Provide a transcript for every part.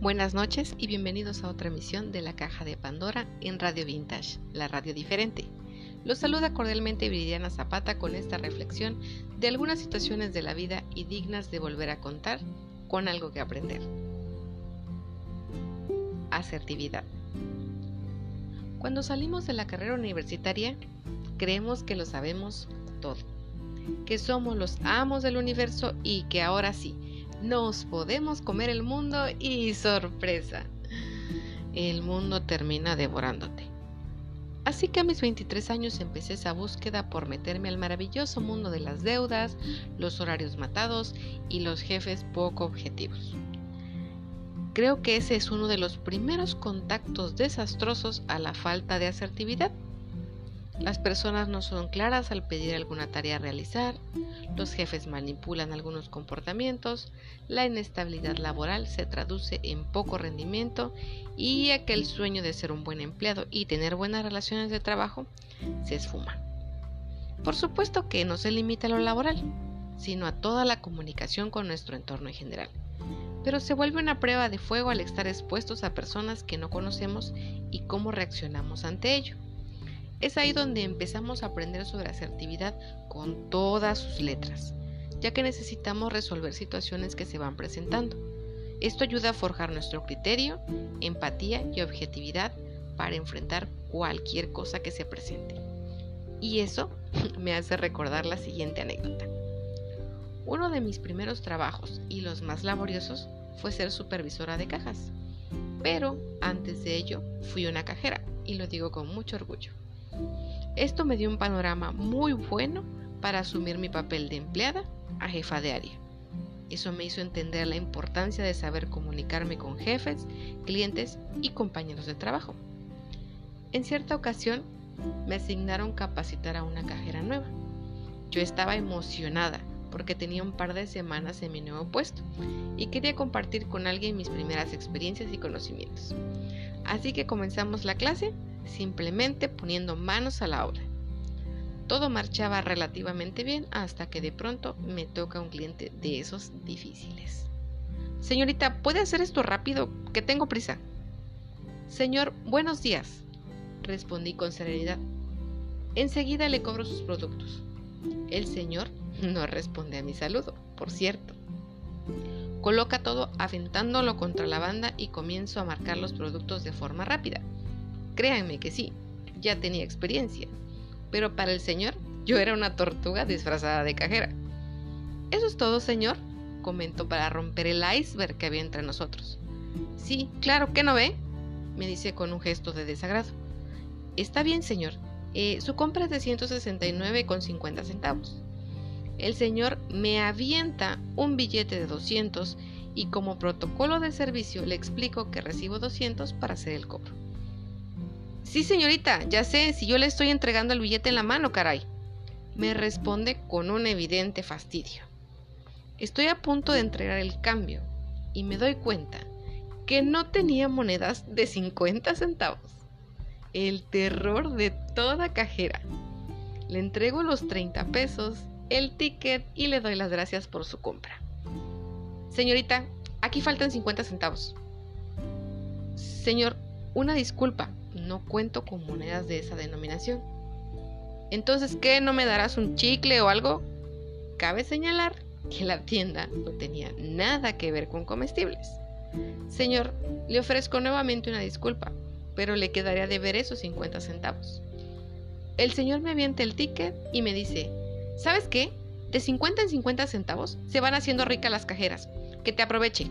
Buenas noches y bienvenidos a otra emisión de la Caja de Pandora en Radio Vintage, la radio diferente. Los saluda cordialmente Viridiana Zapata con esta reflexión de algunas situaciones de la vida y dignas de volver a contar con algo que aprender. Asertividad. Cuando salimos de la carrera universitaria, creemos que lo sabemos todo, que somos los amos del universo y que ahora sí, nos podemos comer el mundo y sorpresa, el mundo termina devorándote. Así que a mis 23 años empecé esa búsqueda por meterme al maravilloso mundo de las deudas, los horarios matados y los jefes poco objetivos. Creo que ese es uno de los primeros contactos desastrosos a la falta de asertividad las personas no son claras al pedir alguna tarea a realizar, los jefes manipulan algunos comportamientos, la inestabilidad laboral se traduce en poco rendimiento y aquel sueño de ser un buen empleado y tener buenas relaciones de trabajo se esfuma. Por supuesto que no se limita a lo laboral, sino a toda la comunicación con nuestro entorno en general. Pero se vuelve una prueba de fuego al estar expuestos a personas que no conocemos y cómo reaccionamos ante ello. Es ahí donde empezamos a aprender sobre asertividad con todas sus letras, ya que necesitamos resolver situaciones que se van presentando. Esto ayuda a forjar nuestro criterio, empatía y objetividad para enfrentar cualquier cosa que se presente. Y eso me hace recordar la siguiente anécdota. Uno de mis primeros trabajos y los más laboriosos fue ser supervisora de cajas. Pero antes de ello fui una cajera y lo digo con mucho orgullo. Esto me dio un panorama muy bueno para asumir mi papel de empleada a jefa de área. Eso me hizo entender la importancia de saber comunicarme con jefes, clientes y compañeros de trabajo. En cierta ocasión me asignaron capacitar a una cajera nueva. Yo estaba emocionada porque tenía un par de semanas en mi nuevo puesto y quería compartir con alguien mis primeras experiencias y conocimientos. Así que comenzamos la clase simplemente poniendo manos a la obra. Todo marchaba relativamente bien hasta que de pronto me toca un cliente de esos difíciles. Señorita, ¿puede hacer esto rápido? Que tengo prisa. Señor, buenos días, respondí con serenidad. Enseguida le cobro sus productos. El señor no responde a mi saludo, por cierto. Coloca todo aventándolo contra la banda y comienzo a marcar los productos de forma rápida. Créanme que sí, ya tenía experiencia, pero para el señor yo era una tortuga disfrazada de cajera. Eso es todo, señor, comentó para romper el iceberg que había entre nosotros. Sí, claro, ¿qué no ve? me dice con un gesto de desagrado. Está bien, señor. Eh, su compra es de 169,50 centavos. El señor me avienta un billete de 200 y como protocolo de servicio le explico que recibo 200 para hacer el cobro. Sí, señorita, ya sé, si yo le estoy entregando el billete en la mano, caray. Me responde con un evidente fastidio. Estoy a punto de entregar el cambio y me doy cuenta que no tenía monedas de 50 centavos. El terror de toda cajera. Le entrego los 30 pesos, el ticket y le doy las gracias por su compra. Señorita, aquí faltan 50 centavos. Señor, una disculpa, no cuento con monedas de esa denominación. Entonces, ¿qué? ¿No me darás un chicle o algo? Cabe señalar que la tienda no tenía nada que ver con comestibles. Señor, le ofrezco nuevamente una disculpa, pero le quedaría de ver esos 50 centavos. El señor me avienta el ticket y me dice, ¿sabes qué? De 50 en 50 centavos se van haciendo ricas las cajeras. Que te aproveche.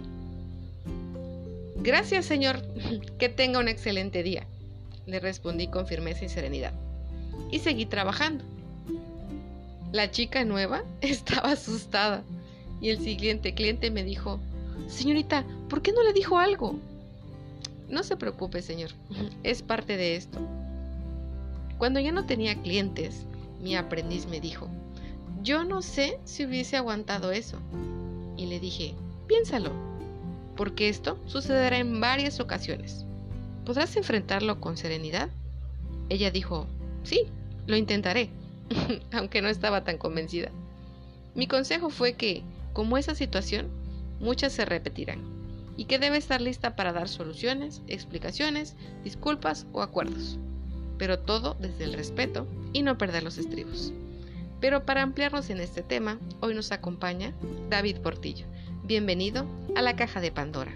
Gracias, señor. Que tenga un excelente día le respondí con firmeza y serenidad. Y seguí trabajando. La chica nueva estaba asustada y el siguiente cliente me dijo, Señorita, ¿por qué no le dijo algo? No se preocupe, señor, es parte de esto. Cuando ya no tenía clientes, mi aprendiz me dijo, yo no sé si hubiese aguantado eso. Y le dije, piénsalo, porque esto sucederá en varias ocasiones. ¿Podrás enfrentarlo con serenidad? Ella dijo, sí, lo intentaré, aunque no estaba tan convencida. Mi consejo fue que, como esa situación, muchas se repetirán, y que debe estar lista para dar soluciones, explicaciones, disculpas o acuerdos. Pero todo desde el respeto y no perder los estribos. Pero para ampliarnos en este tema, hoy nos acompaña David Portillo. Bienvenido a la caja de Pandora.